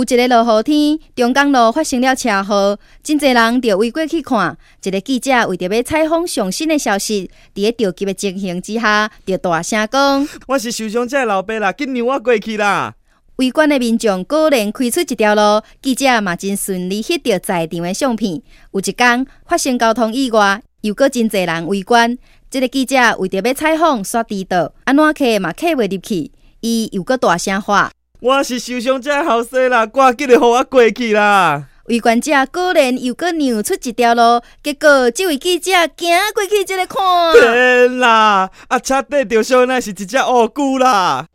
有一个落雨天，中江路发生了车祸，真侪人着围过去看。一个记者为着要采访上新的消息，伫咧着急的情形之下，着大声讲：“我是受伤者的老爸啦，今年我过去啦！”围观的民众果然开出一条路，记者嘛真顺利翕到在场的相片。有一天发生交通意外，又搁真侪人围观。这个记者为着要采访，煞迟到，安怎客嘛客袂入去，伊又搁大声喊。我是受伤者后生啦，赶紧的，互我过去啦！围观者果然又搁让出一条路，结果这位记者行过去就来看。天啦！啊，车底着伤，那是一只乌龟啦！